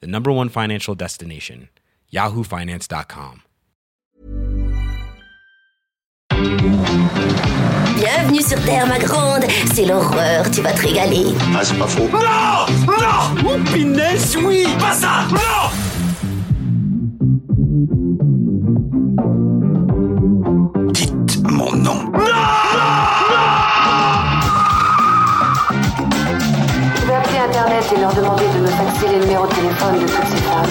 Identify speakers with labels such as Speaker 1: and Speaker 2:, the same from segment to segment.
Speaker 1: the number one financial destination, yahoofinance.com.
Speaker 2: Bienvenue sur Terre, ma grande. C'est l'horreur, tu vas te régaler.
Speaker 3: Ah, c'est pas faux.
Speaker 4: Non Non Oh, pinesse, oui Pas ça Non
Speaker 3: Dites mon nom.
Speaker 5: Je vais appeler Internet et leur demander faxer les numéros de téléphone de toutes ces femmes.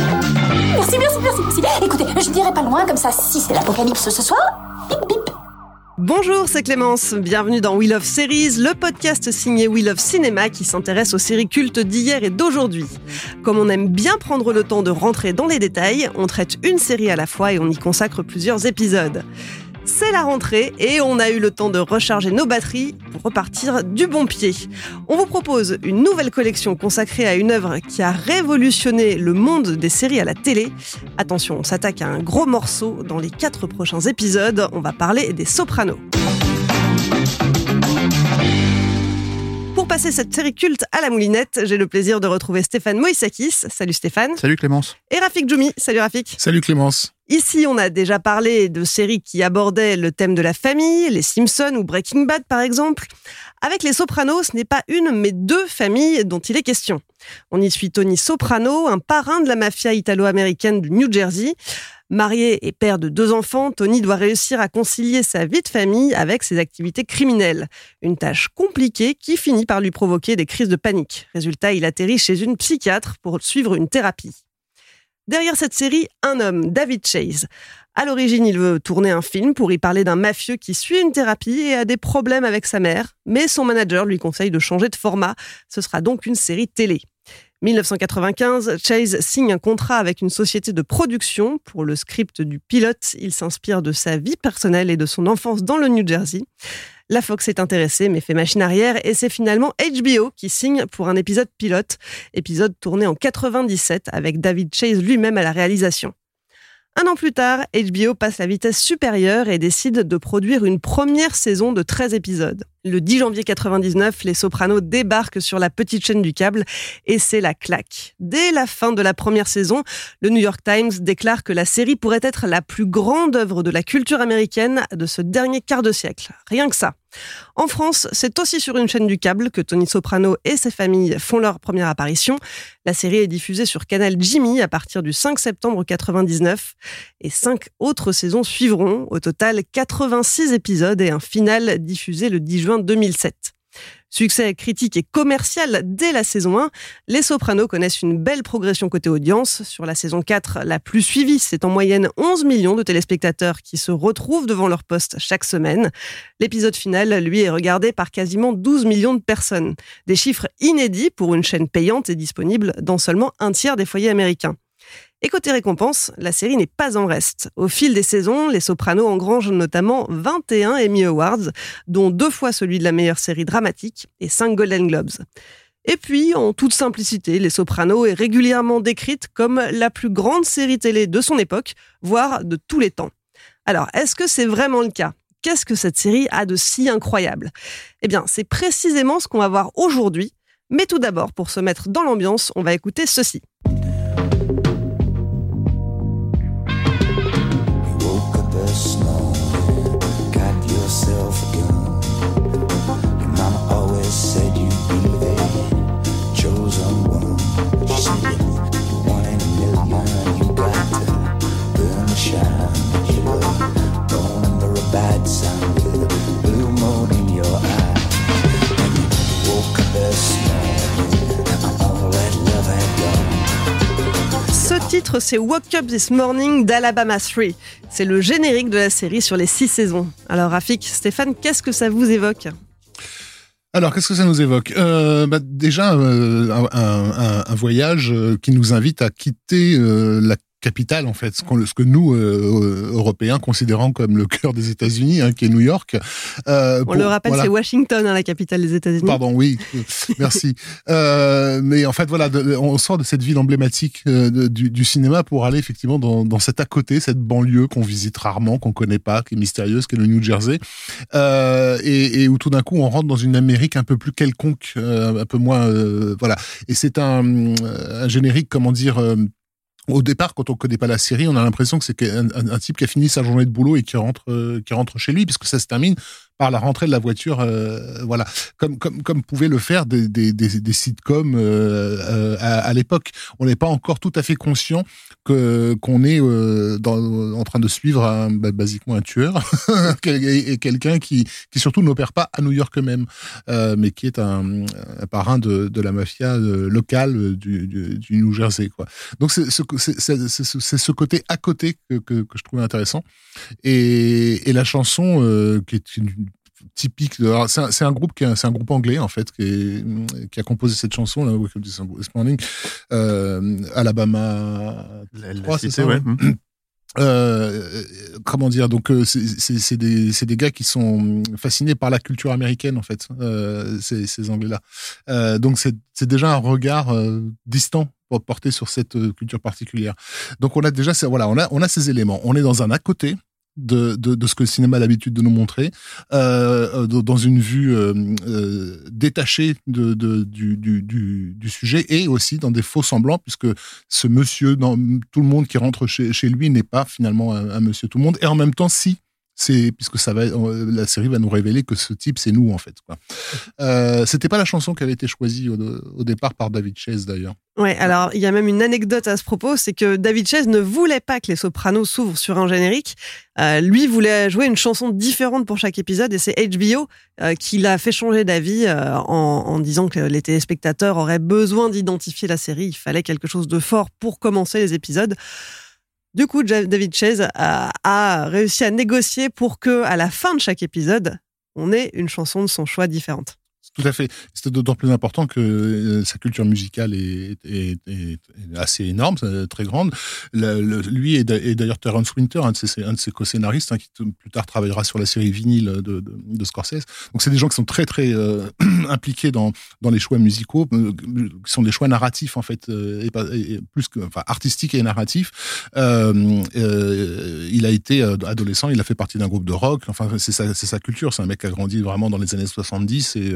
Speaker 2: Merci, merci, merci, merci. Écoutez, je dirais pas loin, comme ça, si c'est l'apocalypse ce soir, bip bip.
Speaker 6: Bonjour, c'est Clémence. Bienvenue dans We Love Series, le podcast signé We Love Cinéma qui s'intéresse aux séries cultes d'hier et d'aujourd'hui. Comme on aime bien prendre le temps de rentrer dans les détails, on traite une série à la fois et on y consacre plusieurs épisodes. C'est la rentrée et on a eu le temps de recharger nos batteries pour repartir du bon pied. On vous propose une nouvelle collection consacrée à une œuvre qui a révolutionné le monde des séries à la télé. Attention, on s'attaque à un gros morceau. Dans les quatre prochains épisodes, on va parler des Sopranos. Pour passer cette série culte à la moulinette, j'ai le plaisir de retrouver Stéphane Moïsakis. Salut Stéphane.
Speaker 7: Salut Clémence.
Speaker 6: Et Rafik Djoumi. Salut Rafik.
Speaker 7: Salut Clémence.
Speaker 6: Ici, on a déjà parlé de séries qui abordaient le thème de la famille, les Simpsons ou Breaking Bad par exemple. Avec les Sopranos, ce n'est pas une, mais deux familles dont il est question. On y suit Tony Soprano, un parrain de la mafia italo-américaine du New Jersey. Marié et père de deux enfants, Tony doit réussir à concilier sa vie de famille avec ses activités criminelles. Une tâche compliquée qui finit par lui provoquer des crises de panique. Résultat, il atterrit chez une psychiatre pour suivre une thérapie. Derrière cette série, un homme, David Chase. À l'origine, il veut tourner un film pour y parler d'un mafieux qui suit une thérapie et a des problèmes avec sa mère, mais son manager lui conseille de changer de format. Ce sera donc une série télé. 1995, Chase signe un contrat avec une société de production pour le script du pilote. Il s'inspire de sa vie personnelle et de son enfance dans le New Jersey. La Fox est intéressée mais fait machine arrière et c'est finalement HBO qui signe pour un épisode pilote, épisode tourné en 97 avec David Chase lui-même à la réalisation. Un an plus tard, HBO passe la vitesse supérieure et décide de produire une première saison de 13 épisodes. Le 10 janvier 99, les Sopranos débarquent sur la petite chaîne du câble et c'est la claque. Dès la fin de la première saison, le New York Times déclare que la série pourrait être la plus grande œuvre de la culture américaine de ce dernier quart de siècle. Rien que ça. En France, c'est aussi sur une chaîne du câble que Tony Soprano et ses familles font leur première apparition. La série est diffusée sur Canal Jimmy à partir du 5 septembre 99 et cinq autres saisons suivront. Au total, 86 épisodes et un final diffusé le 10 juin 2007. Succès critique et commercial dès la saison 1, Les Sopranos connaissent une belle progression côté audience. Sur la saison 4, la plus suivie, c'est en moyenne 11 millions de téléspectateurs qui se retrouvent devant leur poste chaque semaine. L'épisode final, lui, est regardé par quasiment 12 millions de personnes. Des chiffres inédits pour une chaîne payante et disponible dans seulement un tiers des foyers américains. Et côté récompense, la série n'est pas en reste. Au fil des saisons, Les Sopranos engrangent notamment 21 Emmy Awards, dont deux fois celui de la meilleure série dramatique et 5 Golden Globes. Et puis, en toute simplicité, Les Sopranos est régulièrement décrite comme la plus grande série télé de son époque, voire de tous les temps. Alors, est-ce que c'est vraiment le cas? Qu'est-ce que cette série a de si incroyable? Eh bien, c'est précisément ce qu'on va voir aujourd'hui. Mais tout d'abord, pour se mettre dans l'ambiance, on va écouter ceci.
Speaker 8: Woke up this morning, got yourself a gun.
Speaker 6: Titre, c'est Woke Up This Morning d'Alabama 3. C'est le générique de la série sur les six saisons. Alors Rafik, Stéphane, qu'est-ce que ça vous évoque?
Speaker 7: Alors, qu'est-ce que ça nous évoque? Euh, bah, Déjà, euh, un, voyage euh, qui nous invite à quitter la capitale en fait, ce, ce que nous euh, Européens considérons comme le cœur des États-Unis, hein, qui est New York.
Speaker 6: Euh, On pour, le rappelle, voilà. c'est Washington, hein, la capitale des États-Unis.
Speaker 7: Pardon, oui, merci. Euh, mais en fait, voilà, de, on sort de cette ville emblématique euh, de, du, du, cinéma pour aller effectivement dans, dans cet à côté, cette banlieue qu'on visite rarement, qu'on connaît pas, qui est mystérieuse, qui est le New Jersey, euh, et, et, où tout d'un coup on rentre dans une Amérique un peu plus quelconque, un peu moins, voilà. Et c'est un, un générique, comment dire au départ, quand on connaît pas la série, on a l'impression que c'est un, type qui a fini sa journée de boulot et qui rentre, euh, qui rentre chez lui, puisque ça se termine par la rentrée de la voiture, euh, voilà, comme comme comme pouvaient le faire des des des, des sitcoms euh, euh à, à l'époque. On n'est pas encore tout à fait conscient que qu'on est euh, dans, en train de suivre un, bah, basiquement un tueur et quelqu'un qui qui surtout n'opère pas à New York même, euh, mais qui est un, un parrain de, de la mafia locale du, du, du, New Jersey, quoi. Donc c'est ce ce côté à côté que, que, que je trouvais intéressant et, et la chanson qui est une typique. C'est un, un, groupe qui c'est un groupe anglais en fait qui, est, qui a composé cette chanson là, Welcome to This Morning, euh, Alabama 3, c'est ça. Ouais. Euh, comment dire donc euh, c'est des c'est des gars qui sont fascinés par la culture américaine en fait euh, ces, ces anglais là euh, donc c'est c'est déjà un regard distant porté sur cette culture particulière donc on a déjà voilà on a on a ces éléments on est dans un à côté de, de, de, ce que le cinéma a l'habitude de nous montrer, euh, dans une vue euh, euh, détachée de, de du, du, du, sujet et aussi dans des faux semblants, puisque ce monsieur, dans tout le monde qui rentre chez, lui n'est pas finalement un, monsieur tout le monde, et en même temps, si, c'est puisque ça va la série va nous révéler que ce type c'est nous en fait quoi. Euh, c'était pas la chanson qui avait été choisie au, départ par David Chase d'ailleurs.
Speaker 6: Ouais, alors il y a même une anecdote à ce propos, c'est que David Chase ne voulait pas que les Sopranos s'ouvrent sur un générique. Euh, lui voulait jouer une chanson différente pour chaque épisode et c'est HBO euh, qui l'a fait changer d'avis euh, en, disant que les téléspectateurs auraient besoin d'identifier la série. Il fallait quelque chose de fort pour commencer les épisodes. Du coup, David Chase a, a, réussi à négocier pour que, à la fin de chaque épisode, on ait une chanson de son choix différente.
Speaker 7: Tout à fait. C'est d'autant plus important que euh, sa culture musicale est, est, est, assez énorme, très grande. Lui et d'ailleurs Terence Winter, un de ses, co-scénaristes, hein, qui plus tard travaillera sur la série vinyle de, Scorsese. Donc c'est des gens qui sont très très euh, impliqués dans, dans les choix musicaux, euh, qui sont des choix narratifs en fait, euh, plus que enfin artistiques et narratifs. Euh, il a été adolescent, il a fait partie d'un groupe de rock. Enfin c'est sa, sa culture. C'est un mec qui a grandi vraiment dans les années 70 et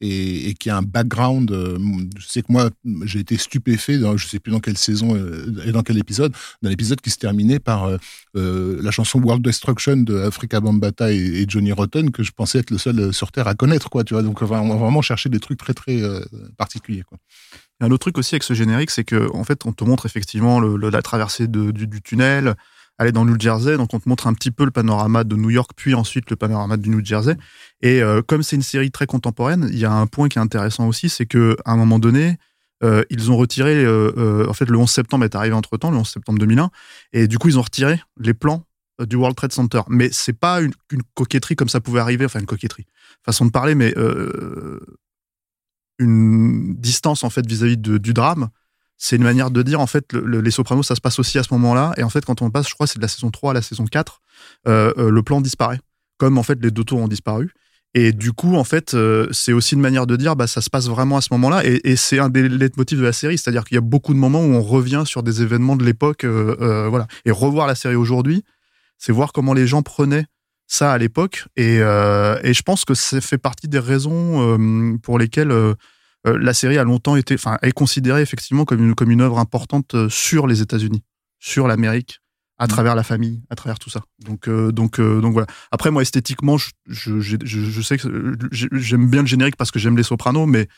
Speaker 7: et, qui a un background. Euh, je sais que moi, j'ai été stupéfait, dans, je sais plus dans quelle saison euh, et dans quel épisode, dans l'épisode qui se terminait par euh, euh, la chanson World Destruction de Africa Bambata et, Johnny Rotten, que je pensais être le seul sur Terre à connaître, quoi. Tu vois, donc on va vraiment chercher des trucs très très particuliers,
Speaker 9: un autre truc aussi avec ce générique, c'est que en fait, on te montre effectivement la traversée du, tunnel, aller dans le New Jersey. Donc, on te montre un petit peu le panorama de New York, puis ensuite le panorama du New Jersey. Et euh, comme c'est une série très contemporaine, il y a un point qui est intéressant aussi, c'est que à un moment donné, euh, ils ont retiré, euh, euh, en fait, le 11 septembre est arrivé entre temps, le 11 septembre 2001, et du coup, ils ont retiré les plans euh, du World Trade Center. Mais c'est pas une, coquetterie comme ça pouvait arriver, enfin une coquetterie, façon de parler, mais une distance en fait vis-à-vis -vis du drame c'est une manière de dire en fait le, le, les Sopranos ça se passe aussi à ce moment-là. Et en fait quand on passe je crois c'est de la saison 3 à la saison 4 euh, euh, le plan disparaît. Comme en fait les deux tours ont disparu. Et du coup en fait euh, c'est aussi une manière de dire bah ça se passe vraiment à ce moment-là. Et, c'est un des leitmotifs de la série. C'est-à-dire qu'il y a beaucoup de moments où on revient sur des événements de l'époque voilà. Et revoir la série aujourd'hui c'est voir comment les gens prenaient ça à l'époque. Et, et je pense que ça fait partie des raisons pour lesquelles euh, la série a longtemps été, enfin, est considérée effectivement comme une, comme une œuvre importante euh, sur les États-Unis, sur l'Amérique, à mmh. travers la famille, à travers tout ça. Donc, euh, donc, euh, donc voilà. Après, moi, esthétiquement, je, je, je, je sais que j'aime bien le générique parce que j'aime les sopranos, mais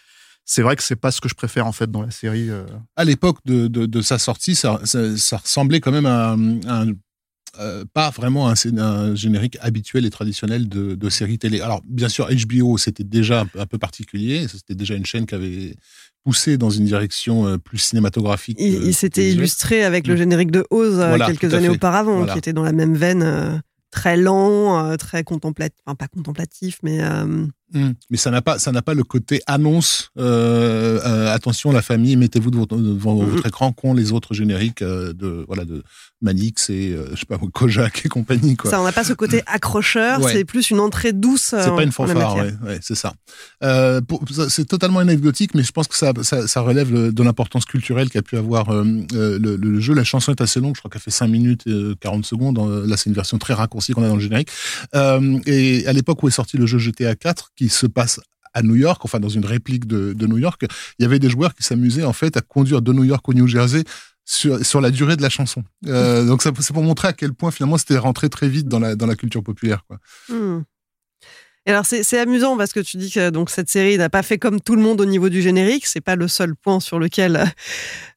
Speaker 9: c'est vrai que c'est pas ce que je préfère en fait dans la série. Euh...
Speaker 7: À l'époque de, de, de, sa sortie, ça, ça, ça, ressemblait quand même à, à un euh, pas vraiment un, un, générique habituel et traditionnel de, de séries télé. Alors, bien sûr, HBO, c'était déjà un peu, un peu particulier. C'était déjà une chaîne qui avait poussé dans une direction euh, plus cinématographique.
Speaker 6: Il, il s'était illustré avec le mm. générique de Oz euh, voilà, quelques années auparavant, voilà. qui était dans la même veine, très lent, très contemplatif, enfin pas contemplatif, mais
Speaker 7: Mm. Mais ça n'a pas, ça n'a pas le côté annonce. Euh, euh, attention, la famille, mettez-vous devant, devant
Speaker 6: Mm.
Speaker 7: votre écran qu'ont les autres génériques euh, de voilà de Manix et euh, je sais pas Kojak et compagnie quoi.
Speaker 6: Ça, on n'a pas ce côté accrocheur,
Speaker 7: Ouais.
Speaker 6: c'est plus une entrée douce.
Speaker 7: C'est
Speaker 6: euh,
Speaker 7: pas une fanfare, ouais, ouais, c'est ça. Euh, c'est totalement anecdotique, mais je pense que ça, ça, ça relève de l'importance culturelle qu'a pu avoir euh, euh, le, le jeu. La chanson est assez longue, je crois qu'elle fait 5 minutes et euh, 40 secondes. Euh, Là, c'est une version très raccourcie qu'on a dans le générique. Euh, et à l'époque où est sorti le jeu GTA 4, qui se passe à New York, enfin dans une réplique de, New York, il y avait des joueurs qui s'amusaient en fait à conduire de New York au New Jersey sur, la durée de la chanson. Euh, donc c'est pour montrer à quel point finalement c'était rentré très vite dans la, culture populaire.
Speaker 6: Hmm. Et alors c'est c'est amusant parce que tu dis que donc cette série n'a pas fait comme tout le monde au niveau du générique. C'est pas le seul point sur lequel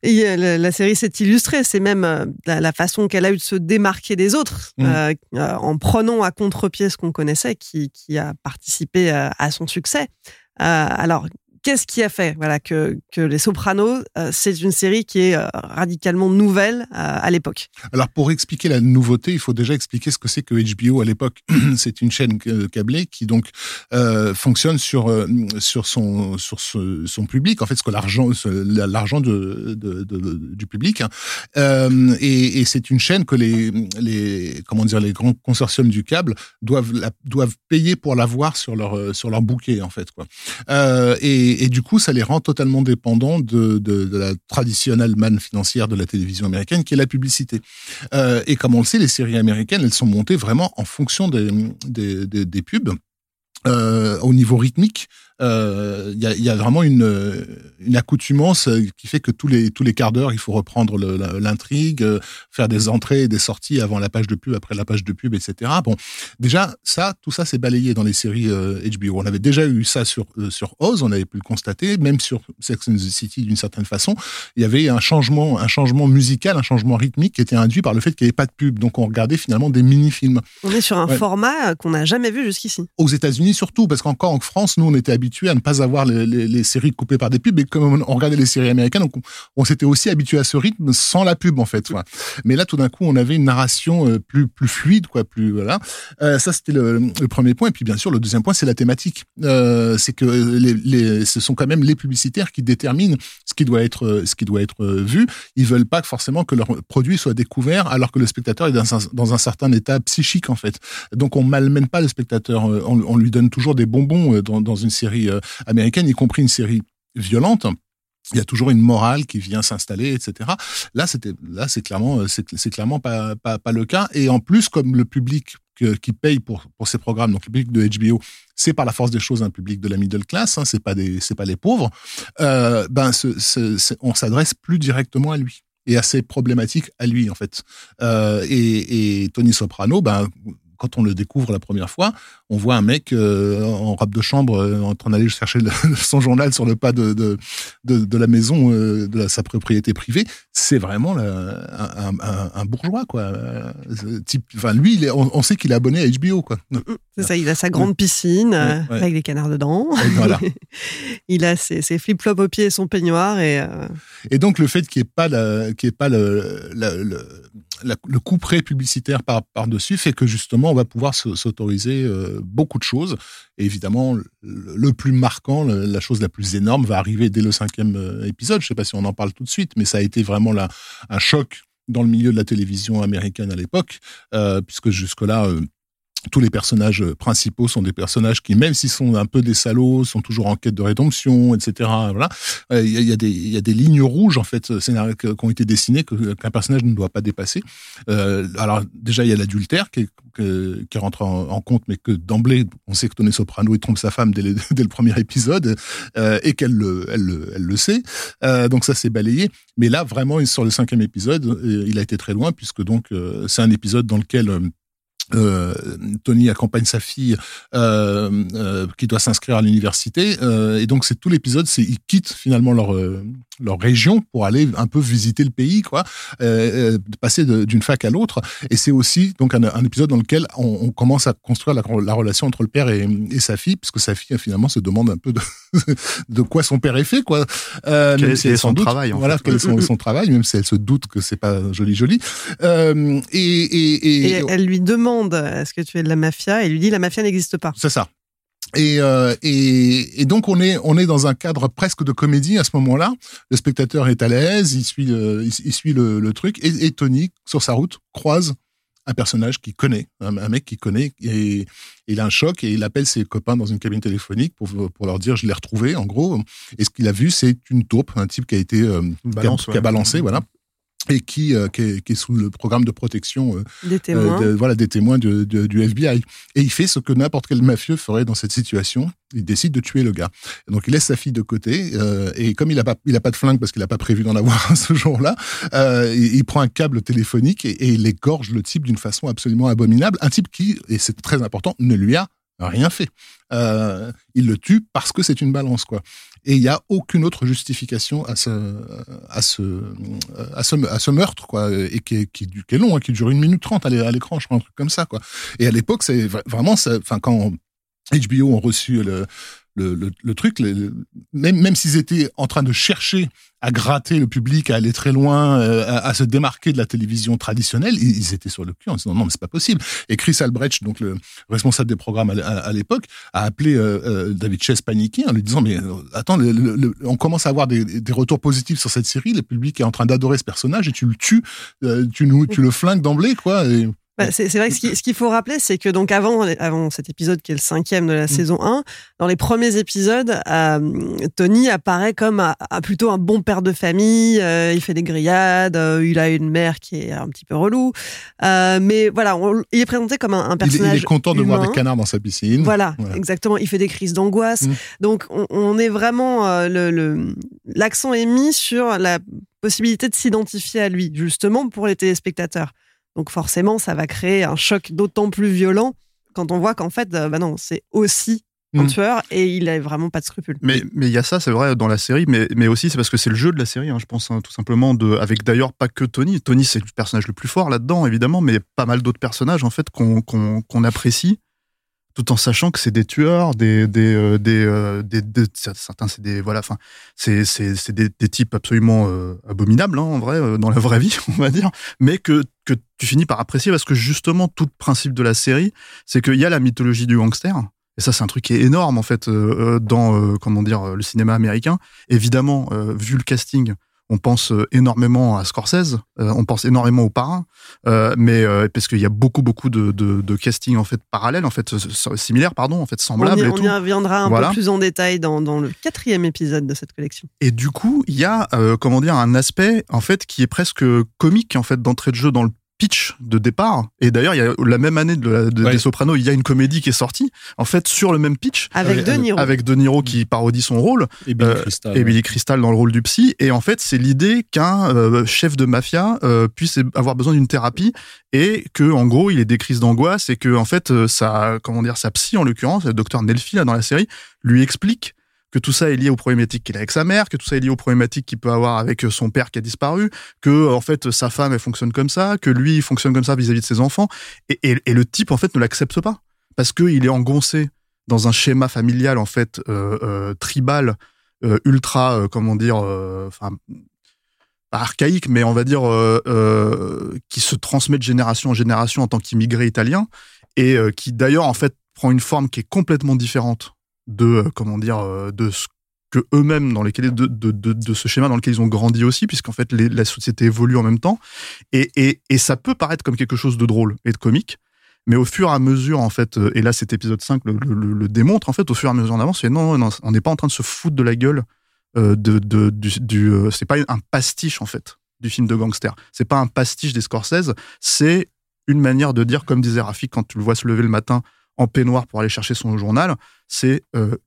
Speaker 6: euh, la, série s'est illustrée. C'est même euh, la, façon qu'elle a eu de se démarquer des autres
Speaker 7: Mhm.
Speaker 6: euh, en prenant à contre-pied ce qu'on connaissait, qui, qui a participé à, à son succès. Euh, alors qu'est-ce qui a fait voilà que les Sopranos euh, c'est une série qui est euh, radicalement nouvelle euh, à l'époque.
Speaker 7: Alors pour expliquer la nouveauté, il faut déjà expliquer ce que c'est que HBO à l'époque. c'est une chaîne câblée qui donc fonctionne sur sur son sur son public en fait l'argent de, du public hein. Et, et c'est une chaîne que les les comment dire les grands consortiums du câble doivent doivent payer pour l'avoir sur leur sur leur bouquet en fait quoi. Euh, et, du coup, ça les rend totalement dépendants de, de, la traditionnelle manne financière de la télévision américaine, qui est la publicité. Euh, et comme on le sait, les séries américaines, elles sont montées vraiment en fonction des, des pubs. Euh, au niveau rythmique, euh, il y, a, il y a vraiment une, une accoutumance euh, qui fait que tous les tous les quarts d'heure, il faut reprendre l'intrigue, euh, faire des entrées et des sorties avant la page de pub, après la page de pub, etc. Bon, déjà ça, tout ça, c'est balayé dans les séries euh, HBO. On avait déjà eu ça sur sur Oz, on avait pu le constater, même sur Sex and the City d'une certaine façon. Il y avait un changement, un changement musical, un changement rythmique qui était induit par le fait qu'il n'y avait pas de pub. Donc on regardait finalement des mini-films
Speaker 6: On est sur un
Speaker 7: Ouais.
Speaker 6: format qu'on n'a jamais vu jusqu'ici.
Speaker 7: aux États-Unis surtout, parce qu'encore en France, nous, on était habitués à ne pas avoir les, séries coupées par des pubs, et comme on regardait les séries américaines, donc on, s'était aussi habitué à ce rythme sans la pub, en fait. Mais là, tout d'un coup, on avait une narration euh, plus fluide, quoi, plus voilà. Euh, ça, c'était le, premier point. Et puis, bien sûr, le deuxième point, c'est la thématique. Euh, c'est que les, ce sont quand même les publicitaires qui déterminent ce qui doit être ce qui doit être vu. Ils veulent pas forcément que leur produit soit découvert, alors que le spectateur est dans un, certain état psychique, en fait. Donc on malmène pas le spectateur, on, lui donne toujours des bonbons dans une série euh, américaine, y compris une série violente. Il y a toujours une morale qui vient s'installer, etc. Là, c'était, là, c'est clairement, euh, c'est, clairement pas, pas, le cas. Et en plus, comme le public qui paye pour, pour ces programmes, donc le public de HBO, c'est par la force des choses un public de la middle class, hein, c'est pas des, c'est pas les pauvres. Euh, ben, on s'adresse plus directement à lui et à ses problématiques à lui en fait. Et, et Tony Soprano, ben quand on le découvre la première fois, on voit un mec euh, en robe de chambre euh, en train d'aller chercher le- son journal sur le pas de, de, de, de la maison euh, de la- sa propriété privée. C'est vraiment la- un, un- un bourgeois, quoi. Ce Type, enfin, lui, il est- on, on sait qu'il est abonné à HBO, quoi.
Speaker 6: C'est ça, il a sa grande piscine
Speaker 7: Ouais, ouais.
Speaker 6: avec des canards dedans.
Speaker 7: Voilà.
Speaker 6: il a ses, ses flip-flops aux pieds et son peignoir. Et,
Speaker 7: Et donc le fait qu'il n'y ait pas, la, qu'il y ait pas le, la- le, le coup près publicitaire par, par-dessus fait que justement on va pouvoir se- s'autoriser euh, beaucoup de choses. Et évidemment, le, plus marquant, la chose la plus énorme va arriver dès le cinquième euh, épisode. Je sais pas si on en parle tout de suite, mais ça a été vraiment un choc dans le milieu de la télévision américaine à l'époque, euh, puisque jusque-là... tous les personnages principaux sont des personnages qui, même s'ils sont un peu des salauds, sont toujours en quête de rédemption, etc. Voilà. Euh, Il y, a, des, il y a des lignes rouges en fait euh, qui ont été dessinées que- qu'un personnage ne doit pas dépasser. Euh, alors déjà il y a l'adultère qui, qui rentre en, compte, mais que d'emblée on sait que Tony Soprano il trompe sa femme dès, le- premier épisode euh, et qu'elle le, elle, le- elle le sait. Euh, donc ça c'est balayé. Mais là vraiment sur le cinquième épisode, euh, il a été très loin puisque donc euh, c'est un épisode dans lequel euh, Tony accompagne sa fille euh, euh, qui doit s'inscrire à l'université. Euh, et donc c'est tout l'épisode c'est ils quittent finalement leur euh, leur région pour aller un peu visiter le pays quoi. Passer d'une fac à l'autre. Et c'est aussi donc un, un épisode dans lequel on, on commence à construire la, la relation entre le père et, et sa fille puisque sa fille finalement se demande un peu de, de quoi son père est fait quoi. Euh,
Speaker 9: Quel
Speaker 7: même
Speaker 9: est-
Speaker 7: si
Speaker 9: est son
Speaker 7: doute.
Speaker 9: travail, en
Speaker 7: voilà
Speaker 9: fait.
Speaker 7: quel est son, son travail même si elle se doute que c'est pas joli joli. Euh, et, et,
Speaker 6: et
Speaker 7: et,
Speaker 6: elle lui demande Est-ce que tu es de la mafia? Et lui dit La mafia n'existe pas.
Speaker 7: c'est ça. Et, euh, et, et donc on est on est dans un cadre presque de comédie à ce moment-là. Le spectateur est à l'aise, il suit le, il, il suit le, le truc et, et Tony sur sa route croise un personnage qu'il connaît, un, un mec qu'il connaît et il a un choc et il appelle ses copains dans une cabine téléphonique pour pour leur dire je l'ai retrouvé en gros. Et ce qu'il a vu c'est une taupe, un type qui a été euh,
Speaker 9: balance,
Speaker 7: qui, a, qui a balancé voilà et qui, euh, qui, est, qui, est, sous le programme de protection euh,
Speaker 6: des témoins,
Speaker 7: euh, de, voilà, des témoins de, du FBI. Et il fait ce que n'importe quel mafieux ferait dans cette situation. Il décide de tuer le gars. Donc il laisse sa fille de côté euh, et comme il a pas, il a pas de flingue parce qu'il a pas prévu d'en avoir ce jour-là, il, il, prend un câble téléphonique et, et il égorge le type d'une façon absolument abominable. Un type qui, et c'est très important, ne lui a rien fait. Euh, il le tue parce que c'est une balance, quoi. Et il n'y a aucune autre justification à ce, à ce, à ce, meurtre, quoi, et qui est, qui est long, hein, qui dure une minute trente à l'écran, je crois, un truc comme ça, quoi. Et à l'époque, c'est vraiment, enfin, quand HBO ont reçu le, le, le, le truc, même, même s'ils étaient en train de chercher à gratter le public, à aller très loin, euh, à, à, se démarquer de la télévision traditionnelle, ils, ils étaient sur le cul en disant non mais c'est pas possible. Et Chris Albrecht, donc le responsable des programmes à, à, à l'époque, a appelé euh, euh, David Chase paniqué en lui disant mais attends, le, on commence à avoir des, des, retours positifs sur cette série, le public est en train d'adorer ce personnage et tu le tues, euh, tu, nous, tu le flingues d'emblée quoi. Et,
Speaker 6: bah, c'est vrai que ce qu'il faut rappeler, c'est que donc avant, avant cet épisode qui est le cinquième de la mmh. saison 1, dans les premiers épisodes, euh, Tony apparaît comme à, à plutôt un bon père de famille. Euh, il fait des grillades, euh, il a une mère qui est un petit peu relou, euh, mais voilà, on, il est présenté comme un, un personnage.
Speaker 7: Il, il, est content
Speaker 6: humain.
Speaker 7: de voir des canards dans sa piscine.
Speaker 6: Voilà, voilà. exactement. Il fait des crises d'angoisse. Mmh. Donc on, on, est vraiment euh, le l'accent est mis sur la possibilité de s'identifier à lui, justement pour les téléspectateurs. Donc forcément, ça va créer un choc d'autant plus violent quand on voit qu'en fait, euh, bah non, c'est aussi un mmh. tueur et il a vraiment pas de scrupules.
Speaker 9: Mais mais il y a ça, c'est vrai dans la série, mais mais aussi c'est parce que c'est le jeu de la série, hein, je pense hein, tout simplement de avec d'ailleurs pas que Tony. Tony c'est le personnage le plus fort là-dedans évidemment, mais pas mal d'autres personnages en fait qu'on qu'on qu'on apprécie tout en sachant que c'est des tueurs, des des euh, des, euh, des, des, certains c'est des voilà, enfin c'est c'est c'est des, types absolument euh, abominables hein, en vrai euh, dans la vraie vie on va dire, mais que que tu finis par apprécier parce que justement tout le principe de la série c'est qu'il y a la mythologie du gangster et ça c'est un truc qui est énorme en fait euh, dans comment dire le cinéma américain. Évidemment vu le casting on pense énormément à Scorsese, euh, on pense énormément au parrain, euh, mais euh, parce qu'il y a beaucoup beaucoup de, de, de, casting en fait parallèle, en fait similaire, pardon, en fait semblable.
Speaker 6: On y,
Speaker 9: et
Speaker 6: on
Speaker 9: tout.
Speaker 6: y reviendra un voilà. peu plus en détail dans, dans, le quatrième épisode de cette collection.
Speaker 9: Et du coup, il y a comment dire un aspect en fait qui est presque comique en fait d'entrée de jeu dans le pitch de départ. Et d'ailleurs, il y a la même année de, la, de ouais. des Sopranos, il y a une comédie qui est sortie, en fait, sur le même pitch.
Speaker 6: Avec De Niro.
Speaker 9: Avec De Niro qui parodie son rôle.
Speaker 7: Et Billy euh, Crystal.
Speaker 9: Et Billy Crystal dans le rôle du psy. Et en fait, c'est l'idée qu'un euh, chef de mafia euh, puisse avoir besoin d'une thérapie et que, en gros, il ait des crises d'angoisse et que, en fait, sa, comment dire, sa psy, en l'occurrence, le docteur Nelfi, là, dans la série, lui explique que tout ça est lié aux problématiques qu'il a avec sa mère, que tout ça est lié aux problématiques qu'il peut avoir avec son père qui a disparu, que en fait sa femme elle fonctionne comme ça, que lui il fonctionne comme ça vis-à-vis -vis de ses enfants, et, le type en fait ne l'accepte pas. Parce que il est engoncé dans un schéma familial en fait euh, euh, tribal, euh, ultra comment dire, enfin archaïque, mais on va dire qui se transmet de génération en génération en tant qu'immigré italien et qui d'ailleurs en fait prend une forme qui est complètement différente de euh, comment dire de ce que eux-mêmes dans lesquels de, de, de, ce schéma dans lequel ils ont grandi aussi puisqu'en fait la société évolue en même temps. Et, et, et ça peut paraître comme quelque chose de drôle et de comique mais au fur et à mesure en fait et là cet épisode 5 le, démontre en fait au fur et à mesure en avance non, non on n'est pas en train de se foutre de la gueule euh, de, du, euh, c'est pas un pastiche en fait du film de gangster. C'est pas un pastiche des Scorsese c'est une manière de dire comme disait Rafik quand tu le vois se lever le matin en peignoir pour aller chercher son journal, c'est euh,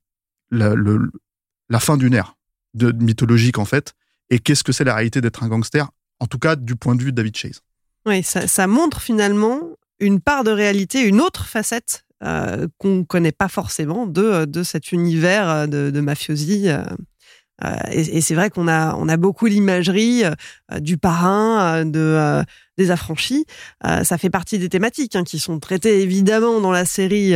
Speaker 9: la, fin d'une ère de, mythologique en fait. Et qu'est-ce que c'est la réalité d'être un gangster, en tout cas du point de vue de David Chase?
Speaker 6: Oui, ça, montre finalement une part de réalité, une autre facette euh, qu'on ne connaît pas forcément de, de cet univers de, de mafiosi. Euh, et, c'est vrai qu'on a, on a beaucoup l'imagerie euh, du parrain, euh, de, des affranchis. ça fait partie des thématiques hein, qui sont traitées évidemment dans la série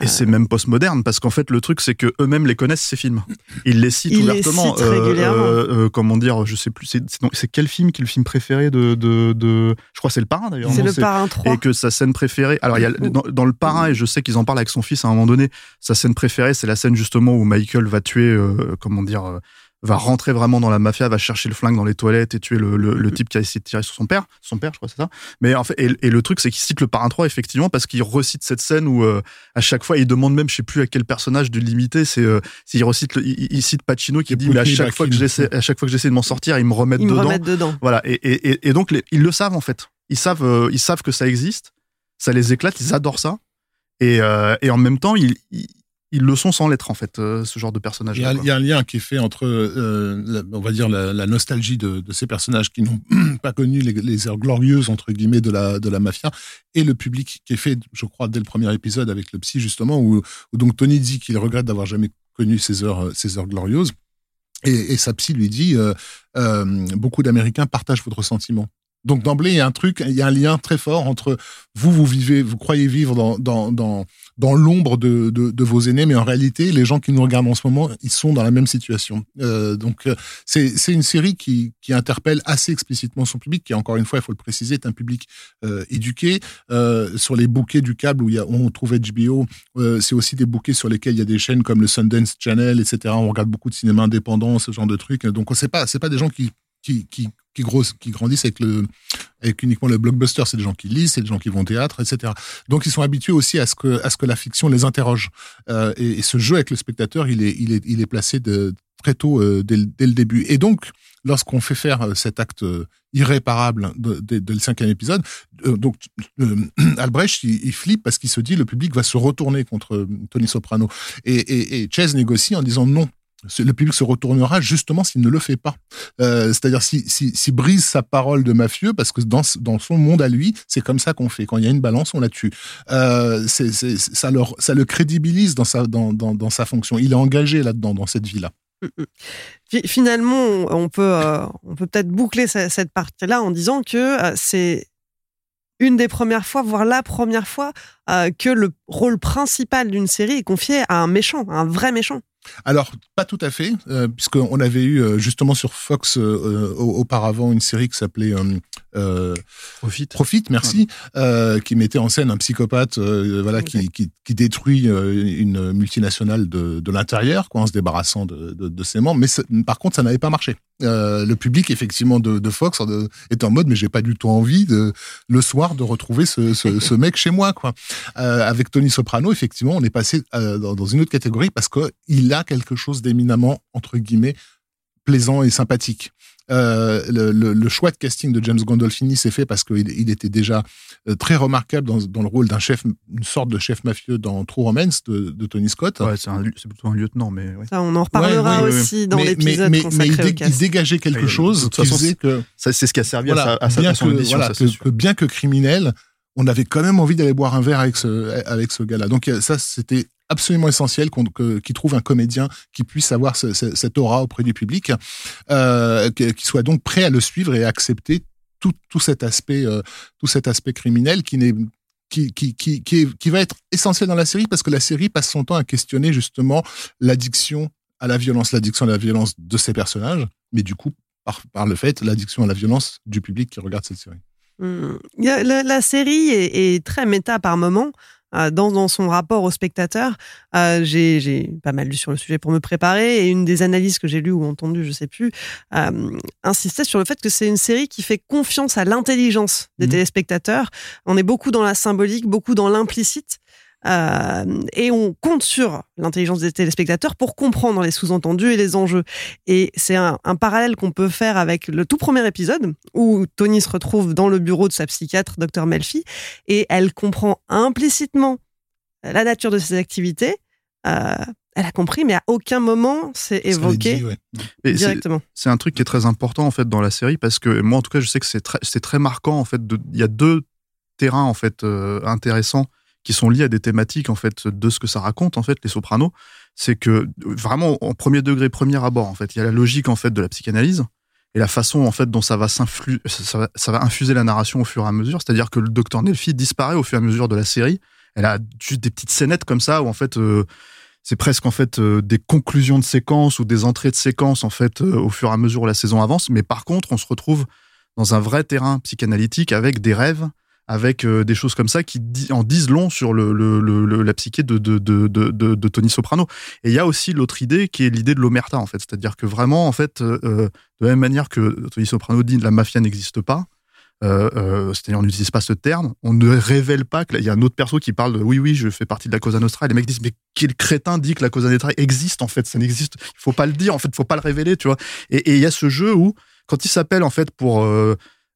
Speaker 9: Et c'est même postmoderne parce qu'en fait le truc c'est que eux-mêmes les connaissent ces films. Ils les citent
Speaker 6: Ils les citent régulièrement.
Speaker 9: euh, comment dire, je sais plus. C'est quel film qui est le film préféré de de, de je crois c'est le Parrain d'ailleurs.
Speaker 6: C'est le parrain 3.
Speaker 9: Et que sa scène préférée. Alors il y a dans, dans le Parrain et je sais qu'ils en parlent avec son fils à un moment donné. Sa scène préférée c'est la scène justement où Michael va tuer euh, comment dire. Va rentrer vraiment dans la mafia, va chercher le flingue dans les toilettes et tuer le, le, le type qui a essayé de tirer sur son père. Son père, je crois, c'est ça. Mais en fait, et, et le truc, c'est qu'il cite le parrain 3, effectivement, parce qu'il recite cette scène où, euh, à chaque fois, il demande même, je sais plus à quel personnage de l'imiter, c'est, euh, s'il recite, le- il, il cite Pacino qui dit, mais à chaque fois que j'essaie, à chaque fois que j'essaie de m'en sortir, ils me remettent
Speaker 6: Ils me
Speaker 9: dedans.
Speaker 6: remettent dedans.
Speaker 9: Voilà. Et, et, et- et donc, les- ils le savent, en fait. Ils savent, euh, ils savent que ça existe. Ça les éclate. Ils adorent ça. Et, euh, et en même temps, ils, ils, ils le sont sans l'être, en fait, euh, ce genre de personnage.
Speaker 7: Il y, a, il y a un lien qui est fait entre, euh, la- on va dire, la, la nostalgie de, de ces personnages qui n'ont pas connu les, les heures glorieuses, entre guillemets, de la, de la mafia, et le public qui est fait, je crois, dès le premier épisode avec le psy, justement, où, où donc Tony dit qu'il regrette d'avoir jamais connu ces heures, ces heures glorieuses. Et, et sa psy lui dit, euh, beaucoup d'Américains partagent votre sentiment. Donc d'emblée, il y a un truc, il y a un lien très fort entre vous, vous vivez, vous croyez vivre dans, dans, dans, l'ombre de, de, vos aînés, mais en réalité, les gens qui nous regardent en ce moment, ils sont dans la même situation. Euh, donc, euh, c'est une série qui, qui interpelle assez explicitement son public, qui encore une fois, il faut le préciser, est un public euh, éduqué. Sur les bouquets du câble où, on trouve HBO, c'est aussi des bouquets sur lesquels il y a des chaînes comme le Sundance Channel, etc. On regarde beaucoup de cinéma indépendant, ce genre de trucs. Donc, c'est pas c'est pas des gens qui, qui, qui, qui grandissent avec, le, avec uniquement le blockbuster. C'est des gens qui lisent, c'est des gens qui vont au théâtre, etc. Donc ils sont habitués aussi à ce que, à ce que la fiction les interroge. Euh, et, ce jeu avec le spectateur, il est, il est, il est placé très tôt euh, dès, dès, le début. Et donc, lorsqu'on fait faire euh, cet acte irréparable de le cinquième épisode, donc Albrecht, il, il, flippe parce qu'il se dit le public va se retourner contre Tony Soprano. Et, et, et Chase négocie en disant non, le public se retournera justement s'il ne le fait pas. Euh, C'est-à-dire s'il si, brise sa parole de mafieux, parce que dans, son monde à lui, c'est comme ça qu'on fait. Quand il y a une balance, on la tue. Euh, ça, le crédibilise dans sa, fonction. Il est engagé là-dedans, dans cette vie-là.
Speaker 6: Finalement, on peut, euh, on peut peut-être boucler cette partie-là en disant que c'est une des premières fois, voire la première fois, que le rôle principal d'une série est confié à un méchant, à un vrai méchant.
Speaker 7: Alors, pas tout à fait, euh, puisqu'on avait eu euh, justement sur Fox euh, auparavant une série qui s'appelait euh,
Speaker 9: Profit.
Speaker 7: Profit, merci, ouais. qui mettait en scène un psychopathe, voilà, okay. qui, qui, qui, détruit une multinationale de, de l'intérieur, quoi, en se débarrassant de, de, de ses membres. Mais par contre, ça n'avait pas marché. le public, effectivement, de, de Fox est en mode, mais j'ai pas du tout envie de le soir de retrouver ce, ce, ce mec chez moi, quoi. avec Tony Soprano, effectivement, on est passé dans, dans une autre catégorie parce qu'il a quelque chose d'éminemment, entre guillemets, plaisant et sympathique. Euh, le, le, le, choix de casting de James Gandolfini s'est fait parce qu'il il était déjà euh, très remarquable dans, dans le rôle d'un chef, une sorte de chef mafieux dans True Romance de, de Tony Scott.
Speaker 9: Ouais, c'est plutôt un lieutenant, mais ouais.
Speaker 6: Ça, on en reparlera ouais, ouais, aussi dans l'épisode
Speaker 7: mais,
Speaker 6: consacré
Speaker 7: mais, mais
Speaker 6: il,
Speaker 7: il,
Speaker 6: dé, il
Speaker 7: dégageait quelque
Speaker 9: de
Speaker 7: chose qui faisait que
Speaker 9: c'est ce qui a servi
Speaker 7: voilà,
Speaker 9: à sa, à
Speaker 7: bien
Speaker 9: sa, à
Speaker 7: que,
Speaker 9: édition,
Speaker 7: voilà,
Speaker 9: ça,
Speaker 7: que, que bien que criminel, on avait quand même envie d'aller boire un verre avec ce, avec ce gars-là. Donc ça, c'était absolument essentiel qu'on trouve un comédien qui puisse avoir ce, ce, cette aura auprès du public, euh, qui soit donc prêt à le suivre et à accepter tout, tout cet aspect, euh, tout cet aspect criminel qui n'est qui, qui, qui, qui, qui va être essentiel dans la série parce que la série passe son temps à questionner justement l'addiction à la violence, l'addiction à la violence de ses personnages, mais du coup, par, par le fait, l'addiction à la violence du public qui regarde cette série.
Speaker 6: Mmh. La, série est, est, très méta par moment. Euh, dans, dans, son rapport au spectateur, euh, j'ai pas mal lu sur le sujet pour me préparer et une des analyses que j'ai lues ou entendues, je sais plus, euh, insistait sur le fait que c'est une série qui fait confiance à l'intelligence des mmh. téléspectateurs. On est beaucoup dans la symbolique, beaucoup dans l'implicite. Euh, et on compte sur l'intelligence des téléspectateurs pour comprendre les sous-entendus et les enjeux. Et c'est un, un, parallèle qu'on peut faire avec le tout premier épisode où Tony se retrouve dans le bureau de sa psychiatre, Dr Melfi, et elle comprend implicitement la nature de ses activités. Euh, elle a compris, mais à aucun moment c'est évoqué
Speaker 7: dit, ouais.
Speaker 6: directement.
Speaker 9: C'est un truc qui est très important en fait dans la série parce que moi en tout cas je sais que c'est très, très marquant en fait. Il y a deux terrains en fait euh, intéressants qui sont liés à des thématiques en fait de ce que ça raconte en fait les Sopranos, c'est que vraiment en premier degré, premier abord en fait, il y a la logique en fait de la psychanalyse et la façon en fait dont ça va ça, ça, va infuser la narration au fur et à mesure, c'est-à-dire que le docteur Nelfi disparaît au fur et à mesure de la série. Elle a juste des petites scénettes comme ça où en fait euh, c'est presque en fait euh, des conclusions de séquences ou des entrées de séquences en fait euh, au fur et à mesure où la saison avance. Mais par contre, on se retrouve dans un vrai terrain psychanalytique avec des rêves, avec euh, des choses comme ça qui en disent long sur la psyché de, Tony Soprano. Et il y a aussi l'autre idée qui est l'idée de l'omerta en fait, c'est-à-dire que vraiment en fait, euh, euh, de la même manière que Tony Soprano dit la mafia n'existe pas. C'est-à-dire on n'utilise pas ce terme, on ne révèle pas qu'il y a un autre perso qui parle de oui oui je fais partie de la Cosa Nostra et les mecs disent mais quel crétin dit que la Cosa Nostra existe en fait ça n'existe il faut pas le dire en fait faut pas le révéler tu vois et il y a ce jeu où quand ils s'appellent en fait pour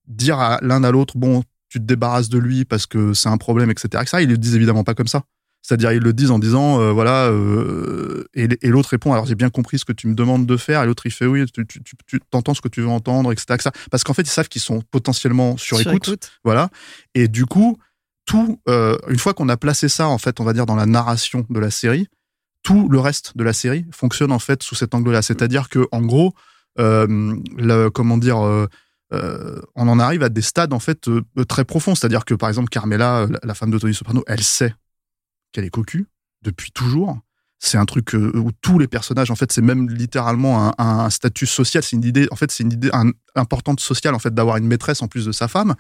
Speaker 9: dire à l'un à l'autre bon tu te débarrasses de lui parce que c'est un problème etc etc ils le disent évidemment pas comme ça c'est-à-dire ils le disent en disant euh, voilà euh, et, et l'autre répond alors j'ai bien compris ce que tu me demandes de faire et l'autre il fait oui tu, tu, t'entends ce que tu veux entendre etc., etc. parce qu'en fait ils savent qu'ils sont potentiellement sur,
Speaker 6: Sur
Speaker 9: écoute,
Speaker 6: écoute.
Speaker 9: voilà et du coup tout euh, une fois qu'on a placé ça en fait on va dire dans la narration de la série tout le reste de la série fonctionne en fait sous cet angle-là c'est-à-dire que en gros le, comment dire euh, euh, on en arrive à des stades en fait euh, très profonds c'est-à-dire que par exemple Carmela la, femme de Tony Soprano elle sait qu'elle est cocu depuis toujours. C'est un truc euh, où tous les personnages, en fait, c'est même littéralement un, un statut social. C'est une idée, en fait, c'est une idée importante sociale, en fait, d'avoir une maîtresse en plus de sa femme.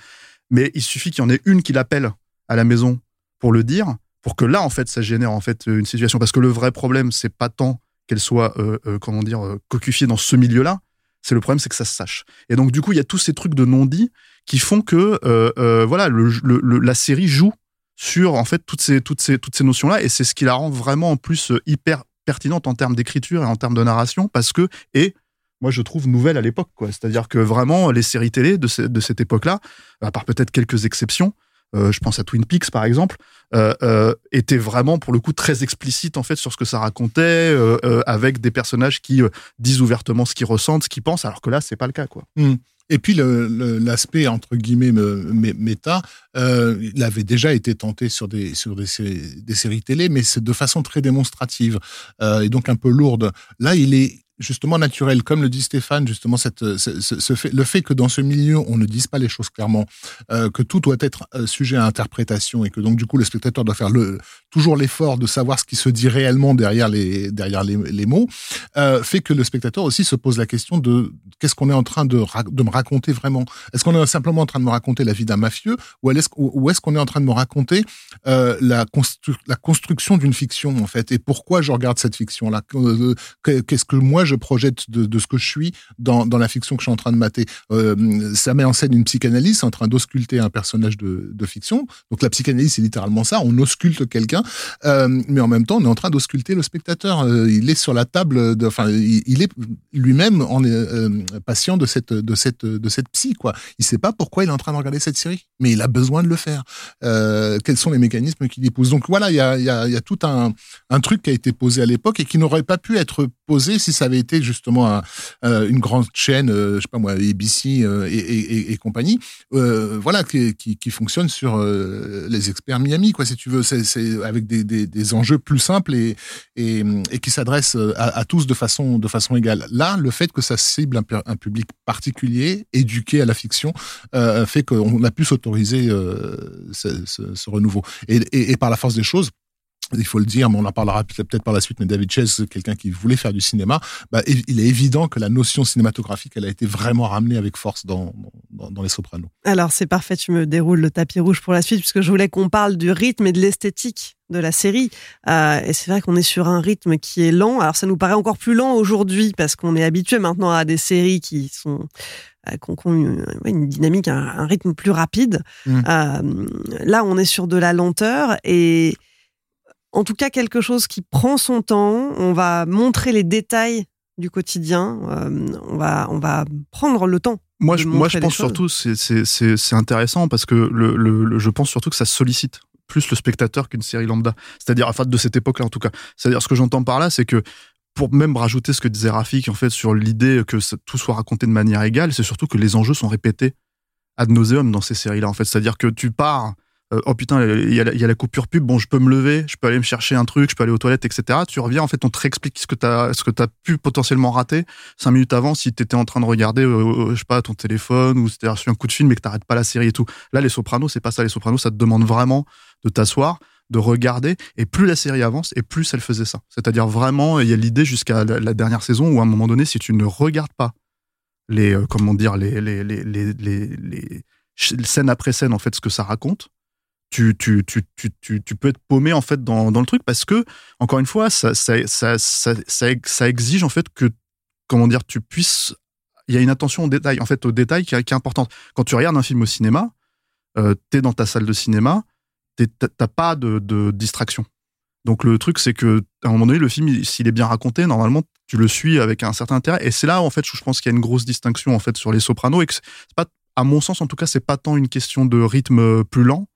Speaker 9: Mais il suffit qu'il y en ait une qui l'appelle à la maison pour le dire, pour que là, en fait, ça génère en fait une situation. Parce que le vrai problème, c'est pas tant qu'elle soit, euh, euh, comment dire, euh, cocufiée dans ce milieu-là. C'est le problème, c'est que ça se sache. Et donc, du coup, il y a tous ces trucs de non-dit qui font que, euh, euh, voilà, la série joue sur en fait toutes ces toutes ces toutes ces notions là et c'est ce qui la rend vraiment en plus euh, hyper pertinente en termes d'écriture et en termes de narration parce que et moi je trouve nouvelle à l'époque quoi c'est-à-dire que vraiment les séries télé de, de cette époque-là à part peut-être quelques exceptions je pense à Twin Peaks par exemple euh, euh, étaient vraiment pour le coup très explicites en fait sur ce que ça racontait euh, euh, avec des personnages qui euh, disent ouvertement ce qu'ils ressentent ce qu'ils pensent alors que là c'est pas le cas quoi
Speaker 7: Et puis l'aspect entre guillemets me- mé- méta, euh, il avait déjà été tenté sur des sur des séries, télé, mais c'est de façon très démonstrative euh, et donc un peu lourde. Là, il est justement naturel, comme le dit Stéphane, justement cette, ce, ce- fait, le fait que dans ce milieu on ne dise pas les choses clairement, euh, que tout doit être euh, sujet à interprétation et que donc du coup le spectateur doit faire le toujours l'effort de savoir ce qui se dit réellement derrière les derrière les, mots, euh, fait que le spectateur aussi se pose la question de qu'est-ce qu'on est en train de, de me raconter vraiment? Est-ce qu'on est simplement en train de me raconter la vie d'un mafieux ou est-ce ou est-ce qu'on est en train de me raconter euh, la, constru- la construction d'une fiction en fait? Et pourquoi je regarde cette fiction là Qu'est-ce que moi je projette de, ce que je suis dans, la fiction que je suis en train de mater euh, Ça met en scène une psychanalyse en train d'ausculter un personnage de, fiction. Donc la psychanalyse c'est littéralement ça, on ausculte quelqu'un, euh, mais en même temps on est en train d'ausculter le spectateur. Euh, il est sur la table, enfin il, est lui-même en patient de cette de cette de cette psy quoi. Il sait pas pourquoi il est en train de regarder cette série, mais il a besoin de le faire. Quels sont les mécanismes qui l'y poussent Donc voilà, il y a tout un un truc qui a été posé à l'époque et qui n'aurait pas pu être si ça avait été justement euh, une grande chaîne, euh, je sais pas moi, ABC euh, et, compagnie, voilà, qui, fonctionne sur les experts Miami, quoi, si tu veux, c'est avec des, enjeux plus simples et, qui s'adressent à, tous de façon, égale. Là, le fait que ça cible un, pu- un public particulier, éduqué à la fiction, fait qu'on a pu s'autoriser ce, renouveau. Et par la force des choses, il faut le dire, mais on en parlera peut-être par la suite, mais David Chase, quelqu'un qui voulait faire du cinéma, bah, il est évident que la notion cinématographique, elle a été vraiment ramenée avec force dans, dans, dans Les Sopranos.
Speaker 6: Alors c'est parfait, tu me déroules le tapis rouge pour la suite, puisque je voulais qu'on parle du rythme et de l'esthétique de la série. Euh, et c'est vrai qu'on est sur un rythme qui est lent. Alors ça nous paraît encore plus lent aujourd'hui, parce qu'on est habitué maintenant à des séries qui sont euh, ont une, une dynamique, un, un rythme plus rapide.
Speaker 7: Mm.
Speaker 6: Euh, là, on est sur de la lenteur et en tout cas quelque chose qui prend son temps. On va montrer les détails du quotidien. Euh, on va on va prendre le temps.
Speaker 9: Moi, je, moi, je pense
Speaker 6: choses.
Speaker 9: surtout, c'est- intéressant parce que le, le- le- je pense surtout que ça sollicite plus le spectateur qu'une série lambda. C'est-à-dire, enfin, de cette époque-là, en tout cas. C'est-à-dire, ce que j'entends par là, c'est que pour même rajouter ce que disait Rafik, en fait, sur l'idée que tout soit raconté de manière égale, c'est surtout que les enjeux sont répétés ad nauseum dans ces séries-là, en fait. C'est-à-dire que tu pars, euh, oh putain, il y, a la- coupure pub, bon, je peux me lever, je peux aller me chercher un truc, je peux aller aux toilettes, etc. Tu reviens, en fait, on te réexplique ce que tu as, as pu potentiellement rater cinq minutes avant si tu étais en train de regarder, euh, je sais pas, ton téléphone ou si t'as reçu un coup de film mais que t'arrêtes pas la série et tout. Là, les Sopranos, c'est pas ça. Les Sopranos, ça te demande vraiment de t'asseoir, de regarder. Et plus la série avance, et plus elle faisait ça. C'est-à-dire vraiment, il y a l'idée jusqu'à la, dernière saison où à un moment donné, si tu ne regardes pas les, euh, comment dire, les, les, les, les, les, après scène, en fait, ce que ça raconte, tu, tu, tu, tu, peux être paumé, en fait, dans, dans le truc parce que, encore une fois, ça, ça, ça, ça, exige, en fait, que, comment dire, tu puisses. Il y a une attention au détail, en fait, au détail qui, est- importante. Quand tu regardes un film au cinéma, euh, t'es dans ta salle de cinéma, t'as pas de, de distraction. Donc le truc, c'est que à un moment donné, le film, il- s'il est bien raconté, normalement, tu le suis avec un certain intérêt. Et c'est là, en fait, où je pense qu'il y a une grosse distinction en fait sur les Sopranos et c'est pas, à mon sens, en tout cas, c'est pas tant une question de rythme euh, plus lent,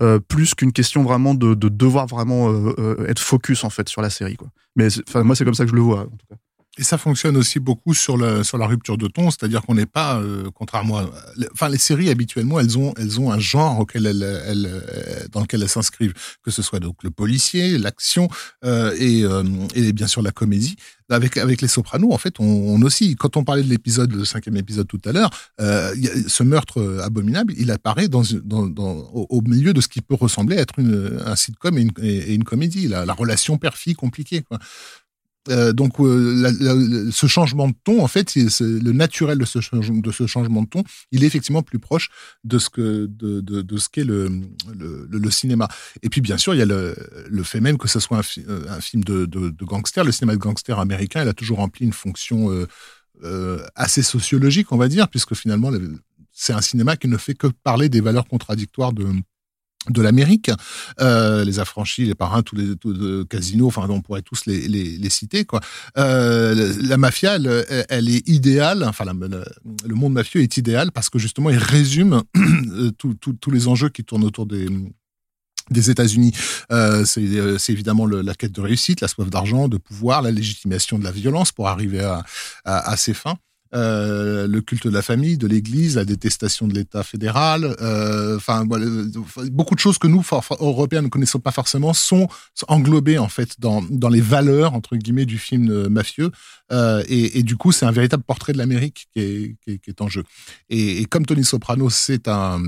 Speaker 9: euh, plus qu'une question vraiment de, de devoir vraiment euh, euh, être focus en fait sur la série. Quoi. Mais moi, c'est comme ça que je le vois. En tout cas.
Speaker 7: Et ça fonctionne aussi beaucoup sur, le, sur la rupture de ton, c'est-à-dire qu'on n'est pas, euh, contrairement à... Enfin, les séries, habituellement, elles ont, elles ont un genre auquel elles, elles, euh, dans lequel elles s'inscrivent, que ce soit donc le policier, l'action euh, et, euh, et bien sûr la comédie. Avec, avec les Sopranos, en fait, on, on aussi, quand on parlait de l'épisode, le cinquième épisode tout à l'heure, euh, ce meurtre abominable, il apparaît dans, dans, dans, au, milieu de ce qui peut ressembler à être une, un sitcom et une, et, une comédie, la, la relation père-fille compliquée. Quoi. Euh, donc euh, ce changement de ton, en fait, le naturel de ce, changement de ton, il est effectivement plus proche de ce que de, ce qu'est le, le, cinéma. Et puis bien sûr, il y a le, fait même que ce soit un, euh, film de, de, gangster. Le cinéma de gangster américain, il a toujours rempli une fonction assez sociologique, on va dire, puisque finalement, le- c'est un cinéma qui ne fait que parler des valeurs contradictoires de de l'Amérique, euh, les affranchis, les parrains, tous les casinos, enfin on pourrait tous les, les, les citer quoi. Euh, la mafia, elle, elle est idéale, enfin la- le, monde mafieux est idéal parce que justement il résume euh, tous les enjeux qui tournent autour des des États-Unis, euh, c'est euh, c'est évidemment la quête de réussite, la soif d'argent, de pouvoir, la légitimation de la violence pour arriver à, à, à ses fins. Euh, le culte de la famille, de l'Église, la détestation de l'État fédéral, euh, enfin euh, beaucoup de choses que nous Européens ne connaissons pas forcément sont englobées en fait dans dans les valeurs entre guillemets du film mafieux euh, et, et du coup c'est un véritable portrait de l'Amérique qui est, qui, qui est en jeu. Et, et comme Tony Soprano c'est un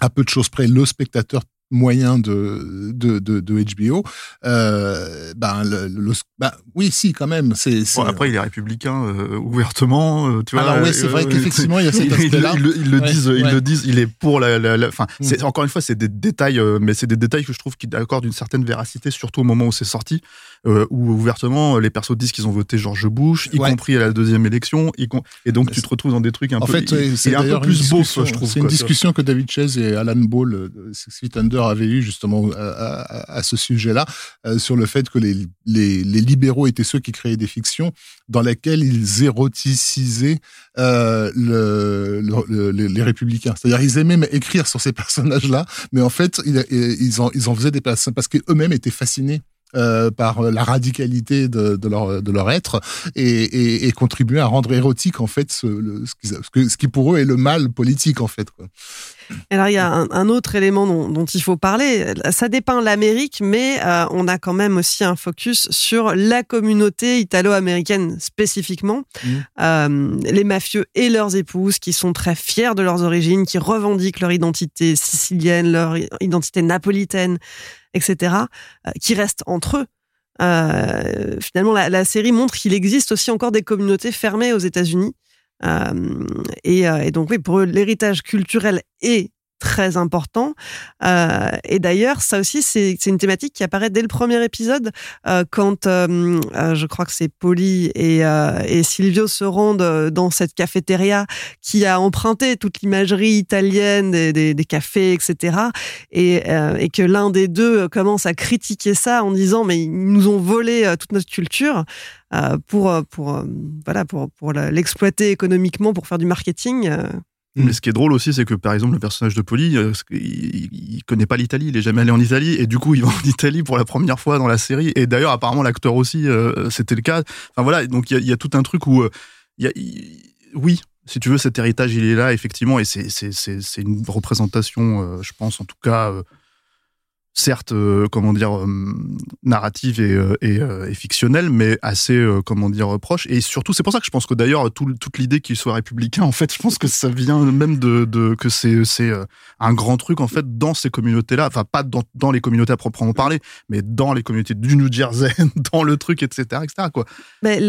Speaker 7: à peu de choses près le spectateur moyen de de, de, de HBO euh, ben le, le- ben oui si quand même c'est
Speaker 9: Bon, après, il est républicain euh, ouvertement, euh, tu vois.
Speaker 7: Alors oui, c'est vrai
Speaker 9: euh,
Speaker 7: qu'effectivement, il y a cet aspect-là.
Speaker 9: Ils, le- ils le
Speaker 7: Ouais,
Speaker 9: disent, ils
Speaker 7: ouais.
Speaker 9: le disent. Il est pour la. la, la- enfin, c'est encore une fois, c'est des détails, mais c'est des détails que je trouve qui accordent une certaine véracité, surtout au moment où c'est sorti, euh, où ouvertement les persos disent qu'ils ont voté George Bush, y
Speaker 7: Ouais.
Speaker 9: compris à la deuxième élection, y et donc tu te retrouves dans des trucs un
Speaker 7: En
Speaker 9: peu.
Speaker 7: fait, c'est
Speaker 9: un plus beau, je trouve.
Speaker 7: C'est une
Speaker 9: quoi,
Speaker 7: discussion que David Chase et Alan Ball Six Feet Under avaient eu justement à, à- ce sujet-là, euh, sur le fait que les, les, libéraux étaient ceux qui créaient des fictions dans lesquelles ils éroticisaient euh, le, le- le- les républicains. C'est-à-dire ils aimaient écrire sur ces personnages-là, mais en fait ils, en, ils en faisaient des personnes parce qu'eux-mêmes étaient fascinés euh, par la radicalité de, leur, de leur être et, et, à rendre érotique en fait ce, ce, qui, pour eux est le mal politique en fait.
Speaker 6: Alors il y a un, un autre élément dont, dont il faut parler. Ça dépeint l'Amérique, mais euh, on a quand même aussi un focus sur la communauté italo-américaine spécifiquement.
Speaker 7: Mhm.
Speaker 6: Euh, les mafieux et leurs épouses qui sont très fiers de leurs origines, qui revendiquent leur identité sicilienne, leur identité napolitaine, etc., euh, qui restent entre eux. Finalement, la, la série montre qu'il existe aussi encore des communautés fermées aux États-Unis. Euh, et, euh, et donc oui, pour l'héritage culturel est très important. Euh, et d'ailleurs, ça aussi, c'est une thématique qui apparaît dès le premier épisode, euh, quand euh, je crois que c'est Polly et, et Silvio se rendent dans cette cafétéria qui a emprunté toute l'imagerie italienne des, des, des cafés, etc. Et, et que l'un des deux commence à critiquer ça en disant mais ils nous ont volé toute notre culture pour pour voilà pour pour l'exploiter économiquement pour faire du marketing. Euh.
Speaker 9: Mais ce qui est drôle aussi, c'est que par exemple, le personnage de Polly, euh, il, il connaît pas l'Italie, il est jamais allé en Italie, et du coup, il va en Italie pour la première fois dans la série. Et d'ailleurs, apparemment, l'acteur aussi, euh, c'était le cas. Enfin voilà, donc il y a, il y a tout un truc où, euh, y a, oui, si tu veux, cet héritage, il est là, effectivement, et c'est une représentation, euh, je pense, en tout cas. Certes, euh, comment dire, euh, narrative et, euh, et, fictionnelle, mais assez, comment dire, proche. Et surtout, c'est pour ça que je pense que d'ailleurs, tout- toute l'idée qu'il soit républicain, en fait, je pense que ça vient même de, que c'est un grand truc en fait dans ces communautés-là. Enfin, pas dans, dans les communautés à proprement parler, mais dans les communautés du New Jersey, dans le truc, etc., etc. Quoi.
Speaker 6: Mais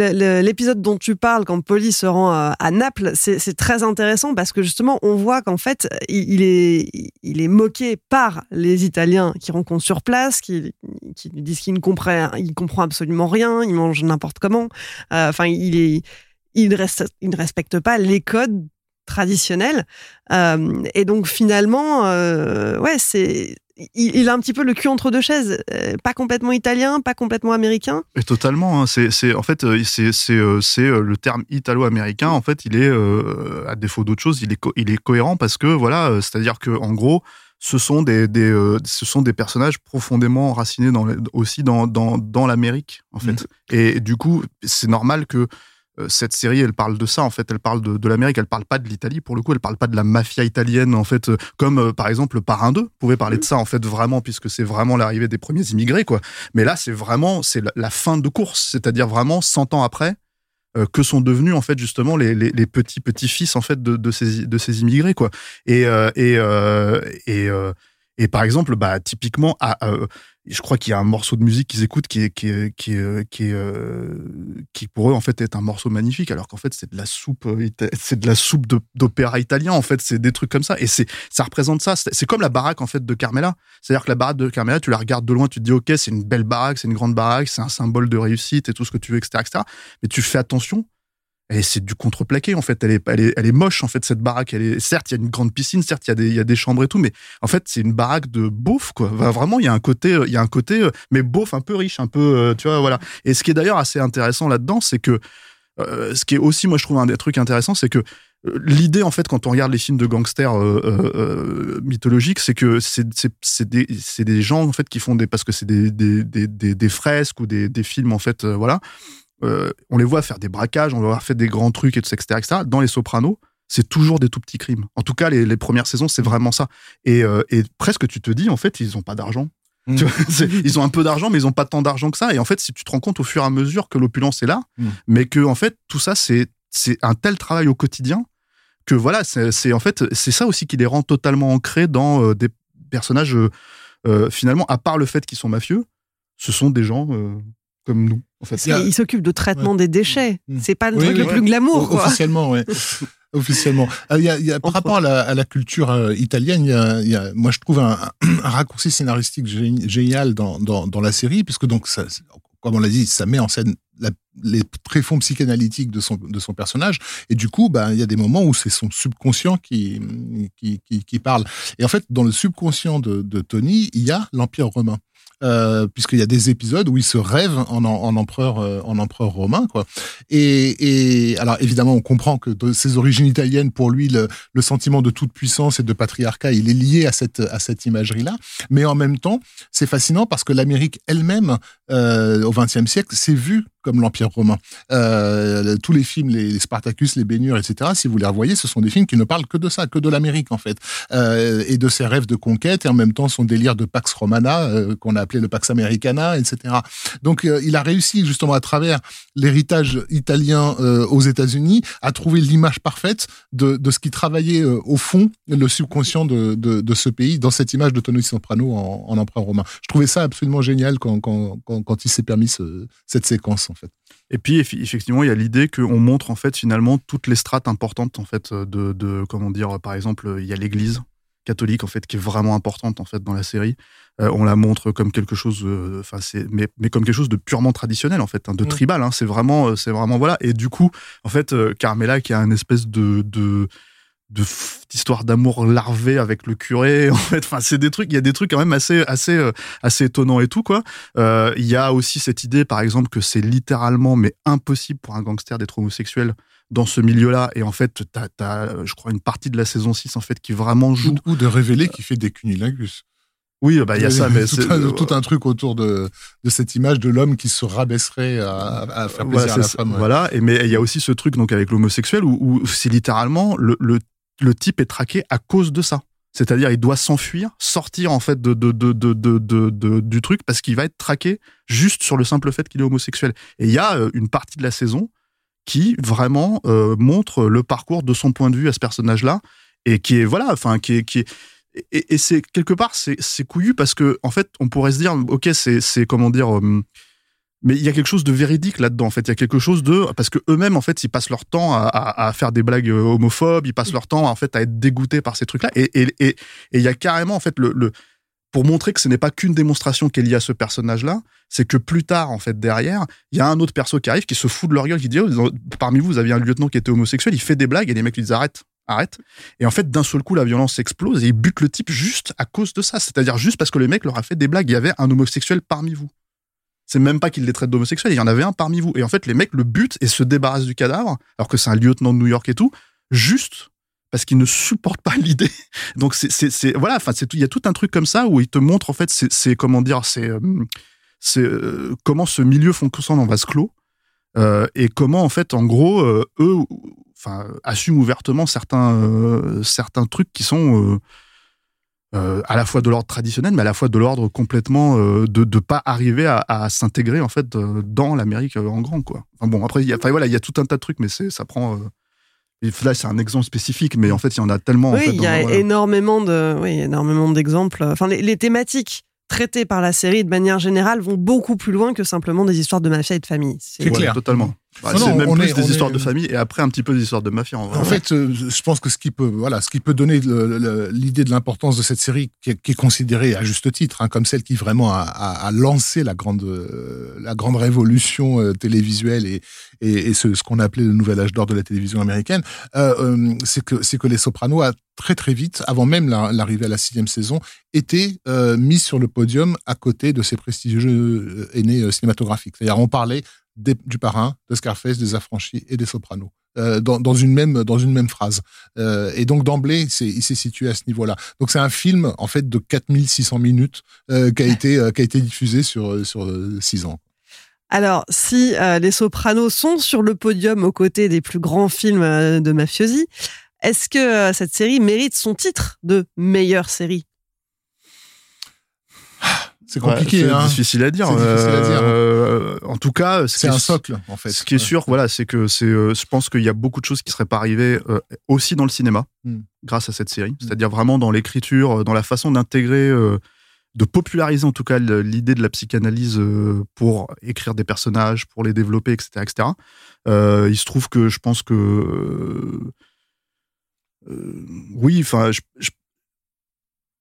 Speaker 6: l'épisode dont tu parles, quand Polly se rend à, Naples, c'est très intéressant parce que justement, on voit qu'en fait, il, il est, il est moqué par les Italiens qui rencontre sur place, qui, qui lui disent qu'il ne comprend, il comprend absolument rien, il mange n'importe comment. Euh, Enfin, il il, il ne respecte pas les codes traditionnels. Euh, et donc finalement, euh, ouais, c'est, il, a un petit peu le cul entre deux chaises, pas complètement italien, pas complètement américain.
Speaker 9: Totalement. hein. C'est, en fait, c'est, le terme italo-américain. En fait, il est, à défaut d'autre chose, il est, il est cohérent parce que voilà, c'est-à-dire que en gros, ce sont des, des euh, ce sont des personnages profondément enracinés dans aussi dans, dans, dans l'Amérique en fait. Et du coup, c'est normal que euh, cette série, elle parle de ça en fait. Elle parle de, de l'Amérique. Elle parle pas de l'Italie pour le coup. Elle parle pas de la mafia italienne en fait, euh, comme par exemple le Parrain 2 pouvait parler de ça en fait vraiment puisque c'est vraiment l'arrivée des premiers immigrés quoi. Mais là, c'est vraiment c'est la, la fin de course, c'est-à-dire vraiment 100 ans après. Euh, que sont devenus en fait justement les, les, les petits petits fils en fait de, de ces de ces immigrés quoi. Et euh, et euh, et, et par exemple bah typiquement à, je crois qu'il y a un morceau de musique qu'ils écoutent qui est qui est qui est, euh, qui, euh, qui pour eux en fait est un morceau magnifique alors qu'en fait c'est de la soupe euh, c'est de la soupe d'opéra italien en fait c'est des trucs comme ça. Et c'est ça représente ça. C'est c'est comme la baraque en fait de Carmela. C'est-à-dire que la baraque de Carmela tu la regardes de loin tu te dis ok c'est une belle baraque c'est une grande baraque c'est un symbole de réussite et tout ce que tu veux etc etc mais tu fais attention et c'est du contreplaqué en fait. Elle est elle est elle est moche en fait cette baraque. Elle est certes il y a une grande piscine certes il y a des il y a des chambres et tout mais en fait c'est une baraque de beauf quoi. Va- vraiment il y a un côté euh, il y a un côté euh, mais beauf un peu riche un peu euh, tu vois voilà. Et ce qui est d'ailleurs assez intéressant là-dedans c'est que euh, ce qui est aussi moi je trouve un des trucs intéressants c'est que L'idée, en fait, quand on regarde les films de gangsters euh, euh, mythologiques, c'est que c'est des, des gens, en fait, qui font des... Parce que c'est des, des, des, fresques ou des, films, en fait, voilà. Euh, on les voit faire des braquages, on les voit faire des grands trucs, et tout ça, etc., etc. Dans Les Sopranos, c'est toujours des tout petits crimes. En tout cas, les, les premières saisons, c'est vraiment ça. Et, euh, et presque, tu te dis, en fait, ils ont pas d'argent.
Speaker 7: Mm.
Speaker 9: Tu vois, c'est- ils ont un peu d'argent, mais ils ont pas tant d'argent que ça. Et en fait, si tu te rends compte au fur et à mesure que l'opulence est là,
Speaker 7: Mm.
Speaker 9: mais que en fait, tout ça, c'est un tel travail au quotidien que voilà, c'est en fait, c'est ça aussi qui les rend totalement ancrés dans euh, des personnages. finalement, à part le fait qu'ils sont mafieux, ce sont des gens comme nous. En fait,
Speaker 7: Il y a-
Speaker 6: Il s'occupe de traitement des déchets.
Speaker 7: Mm.
Speaker 6: C'est pas le
Speaker 7: Oui,
Speaker 6: truc
Speaker 7: oui,
Speaker 6: le
Speaker 7: oui.
Speaker 6: plus glamour,
Speaker 7: O-
Speaker 6: quoi.
Speaker 7: Officiellement, ouais. Officiellement. Il y a, il y a- par rapport à la, à la culture euh, italienne, il y a, il y a- moi je trouve un, un raccourci scénaristique gé- génial dans, dans, dans la série, puisque donc, ça, comme on l'a dit, ça met en scène la- les tréfonds psychanalytiques de son, de son personnage, et du coup, ben, il y a des moments où c'est son subconscient qui, qui, qui, qui parle. Et en fait, dans le subconscient de, de Tony, il y a l'Empire romain. Euh, puisqu'il y a des épisodes où il se rêve en, empereur euh, en empereur romain quoi et, alors évidemment on comprend que de ses origines italiennes pour lui le, sentiment de toute puissance et de patriarcat il est lié à cette à cette imagerie là mais en même temps c'est fascinant parce que l'Amérique elle-même euh, au XXe siècle s'est vue comme l'Empire romain. Tous les films, les, Spartacus, les Bénures, etc., si vous les revoyez, ce sont des films qui ne parlent que de ça, que de l'Amérique en fait, et de ses rêves de conquête, et en même temps son délire de Pax Romana, qu'on a le Pax Americana, etc. Donc euh, il a réussi justement à travers l'héritage italien euh, aux États-Unis à trouver l'image parfaite de, ce qui travaillait euh, au fond le subconscient de, ce pays dans cette image de Tony Soprano en, en empereur romain. Je trouvais ça absolument génial quand, il s'est permis ce, cette séquence en fait.
Speaker 9: Et puis effectivement, il y a l'idée qu'on montre en fait finalement toutes les strates importantes en fait de comment dire par exemple il y a l'Église catholique en fait qui est vraiment importante en fait dans la série. Euh, on la montre comme quelque chose, enfin c'est mais, mais comme quelque chose de purement traditionnel en fait, hein, de mmh. tribal. Hein, c'est vraiment c'est vraiment voilà. Et du coup en fait euh, Carmela qui a une espèce de, de d'histoire d'amour larvé avec le curé en fait enfin c'est des trucs il y a des trucs quand même assez assez euh, assez étonnants et tout quoi euh, il y a aussi cette idée par exemple que c'est littéralement mais impossible pour un gangster d'être homosexuel dans ce milieu-là et en fait t'as as, je crois une partie de la saison 6 en fait qui vraiment joue
Speaker 7: ou de révéler qu'il fait des cunilingus
Speaker 9: oui, bah il y a ça, mais
Speaker 7: tout un, tout un truc autour de, de cette image de l'homme qui se rabaisserait à, à faire plaisir
Speaker 9: voilà,
Speaker 7: à la femme.
Speaker 9: Ouais. Voilà, et mais il y a aussi ce truc donc avec l'homosexuel où, où c'est littéralement le, le, le type est traqué à cause de ça. C'est-à-dire, il doit s'enfuir, sortir en fait de, de, de, de, du truc parce qu'il va être traqué juste sur le simple fait qu'il est homosexuel. Et il y a euh, une partie de la saison qui vraiment euh, montre le parcours de son point de vue à ce personnage-là et qui est voilà, enfin qui est qui est et, c'est quelque part c'est couillu parce que en fait on pourrait se dire ok c'est c'est comment dire euh, mais il y a quelque chose de véridique là-dedans en fait il y a quelque chose de parce que eux-mêmes en fait ils passent leur temps à, faire des blagues euh, homophobes ils passent leur temps en fait à être dégoûtés par ces trucs-là et et et et il y a carrément en fait le, le pour montrer que ce n'est pas qu'une démonstration qui est liée à ce personnage-là, c'est que plus tard, en fait, derrière, il y a un autre perso qui arrive, qui se fout de leur gueule, qui dit, oh, parmi vous, vous aviez un lieutenant qui était homosexuel, il fait des blagues, et les mecs lui disent, arrête, arrête. Et en fait, d'un seul coup, la violence explose, et il bute le type juste à cause de ça. C'est-à-dire juste parce que le mec leur a fait des blagues. Il y avait un homosexuel parmi vous. C'est même pas qu'il les traite d'homosexuels, il y en avait un parmi vous. Et en fait, les mecs le butent et se débarrassent du cadavre, alors que c'est un lieutenant de New York et tout, juste parce qu'ils ne supportent pas l'idée. Donc c'est voilà, enfin c'est. Il y a tout un truc comme ça où il te montre en fait c'est comment dire c'est euh, euh, comment ce milieu fonctionne en vase clos euh, et comment en fait en gros eux enfin assument ouvertement certains certains trucs qui sont euh, à la fois de l'ordre traditionnel, mais à la fois de l'ordre complètement euh, de de pas arriver à, à s'intégrer en fait euh, dans l'Amérique en grand quoi. Enfin bon après il y a enfin voilà il y a tout un tas de trucs mais c'est ça prend euh, et là c'est un exemple spécifique mais en fait il y en a tellement en
Speaker 6: oui,
Speaker 9: fait,
Speaker 6: il y a
Speaker 9: voilà.
Speaker 6: énormément de, oui, énormément d'exemples. Enfin, les, les thématiques traitées par la série de manière générale vont beaucoup plus loin que simplement des histoires de mafia et de famille. C'est-
Speaker 7: C'est
Speaker 9: Ouais,
Speaker 7: clair.
Speaker 9: totalement. Bah, c'est même
Speaker 7: on
Speaker 9: plus
Speaker 7: est-
Speaker 9: des histoires
Speaker 7: est-
Speaker 9: de famille et après un petit peu des histoires de mafia en vrai.
Speaker 7: En fait, euh, je pense que ce qui peut, voilà, ce qui peut donner l'idée de l'importance de cette série, qui est, qui est considérée à juste titre hein, comme celle qui vraiment a, a- a lancé la grande, euh, la grande révolution euh, télévisuelle et, et, et ce, ce qu'on appelait le nouvel âge d'or de la télévision américaine, c'est que c'est que Les Sopranos a très très vite, avant même la- l'arrivée à la sixième saison, été euh, mis sur le podium à côté de ses prestigieux aînés cinématographiques. C'est-à-dire, on parlait des- du parrain, de Scarface, des affranchis et des Sopranos. euh, dans, dans une même dans une même phrase. Euh, et donc d'emblée, c'est, il s'est situé à ce niveau-là. Donc c'est un film en fait de 4600 minutes euh, qui a été qui a été diffusé sur sur euh, six ans.
Speaker 6: Alors, si les Sopranos sont sur le podium aux côtés des plus grands films de mafiosi, est-ce que cette série mérite son titre de meilleure série?
Speaker 7: C'est compliqué.
Speaker 9: Ouais, c'est
Speaker 7: hein.
Speaker 9: difficile à dire.
Speaker 7: C'est difficile à dire.
Speaker 9: Euh, en tout cas, ce
Speaker 7: C'est un socle en fait.
Speaker 9: Ce qui est sûr, voilà, c'est que c'est. euh, je pense qu'il y a beaucoup de choses qui seraient pas arrivées euh, aussi dans le cinéma
Speaker 7: Mm.
Speaker 9: grâce à cette série. C'est-à-dire vraiment dans l'écriture, dans la façon d'intégrer, de populariser en tout cas l'idée de la psychanalyse pour écrire des personnages, pour les développer, etc., etc. Il se trouve que je pense que oui, enfin, je, je-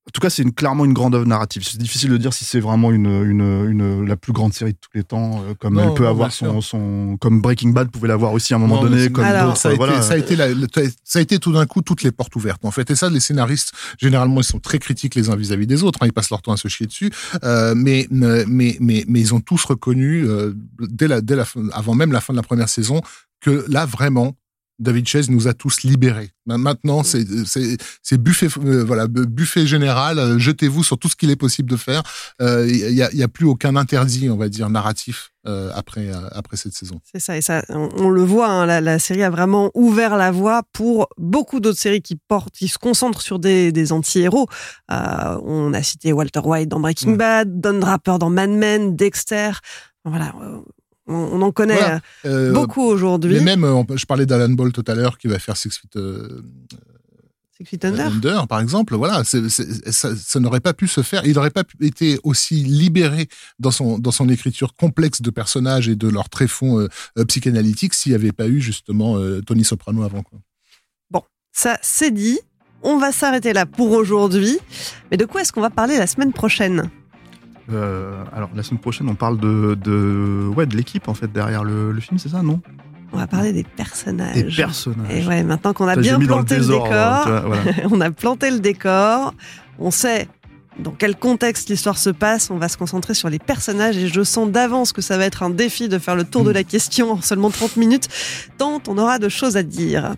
Speaker 9: en tout cas, c'est une, clairement une grande œuvre narrative. C'est difficile de dire si c'est vraiment une, une, une- la plus grande série de tous les temps, euh, comme
Speaker 7: Non,
Speaker 9: elle peut
Speaker 7: non,
Speaker 9: avoir son, son, comme Breaking Bad pouvait l'avoir aussi à un moment
Speaker 7: Non,
Speaker 9: donné, comme d'autres.
Speaker 7: ça a, été,
Speaker 9: voilà.
Speaker 7: ça, a été la- le- ça a été tout d'un coup toutes les portes ouvertes en fait et ça les scénaristes généralement ils sont très critiques les uns vis-à-vis des autres hein, ils passent leur temps à se chier dessus euh, mais, mais mais mais ils ont tous reconnu euh, dès la dès la fin- avant même la fin de la première saison que là vraiment David Chase nous a tous libérés. Ma- Maintenant, c'est c'est buffet euh, voilà bu- buffet général. euh, Jetez-vous sur tout ce qu'il est possible de faire. Euh, Il y, a, y a plus aucun interdit, on va dire narratif après après cette saison.
Speaker 6: C'est ça, et ça, on, on le voit, hein, la, la série a vraiment ouvert la voie pour beaucoup d'autres séries qui portent, qui se concentrent sur des, des anti-héros. On a cité Walter White dans Breaking
Speaker 7: Mm.
Speaker 6: Bad, Don Draper dans Mad Men, Dexter. Voilà, on, on en connaît
Speaker 7: Voilà.
Speaker 6: euh,
Speaker 7: Euh,
Speaker 6: beaucoup aujourd'hui.
Speaker 7: Mais même, je parlais d'Alan Ball tout à l'heure qui va faire Six Feet euh,
Speaker 6: Six Feet Under.
Speaker 7: Under, par exemple. Voilà, ça, ça n'aurait pas pu se faire. Il n'aurait pas été aussi libéré dans son dans son écriture complexe de personnages et de leurs tréfonds psychanalytiques s'il n'y avait pas eu justement Tony Soprano avant. Quoi.
Speaker 6: Ça, c'est dit. On va s'arrêter là pour aujourd'hui. Mais de quoi est-ce qu'on va parler la semaine prochaine?
Speaker 9: Euh, alors la semaine prochaine, on parle de, de ouais de l'équipe en fait derrière le, le film, c'est ça, non?
Speaker 6: On va parler des personnages.
Speaker 9: Des personnages.
Speaker 6: Et ouais, maintenant qu'on a
Speaker 9: Ça,
Speaker 6: bien
Speaker 9: le
Speaker 6: planté le,
Speaker 9: désordre,
Speaker 6: décor,
Speaker 9: voilà.
Speaker 6: on a planté le décor, on sait dans quel contexte l'histoire se passe, on va se concentrer sur les personnages et je sens d'avance que ça va être un défi de faire le tour de
Speaker 9: Mm.
Speaker 6: la question en seulement 30 minutes, tant on aura de choses à dire.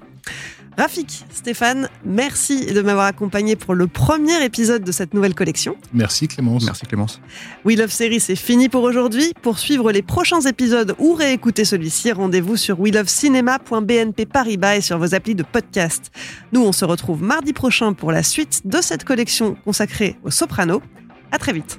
Speaker 6: Rafik, Stéphane, merci de m'avoir accompagné pour le premier épisode de cette nouvelle collection.
Speaker 7: Merci Clémence.
Speaker 9: Merci Clémence.
Speaker 6: We Love Série, c'est fini pour aujourd'hui. Pour suivre les prochains épisodes ou réécouter celui-ci, rendez-vous sur welovecinema.bnp Paribas et sur vos applis de podcast. Nous, on se retrouve mardi prochain pour la suite de cette collection consacrée aux sopranos. À très vite.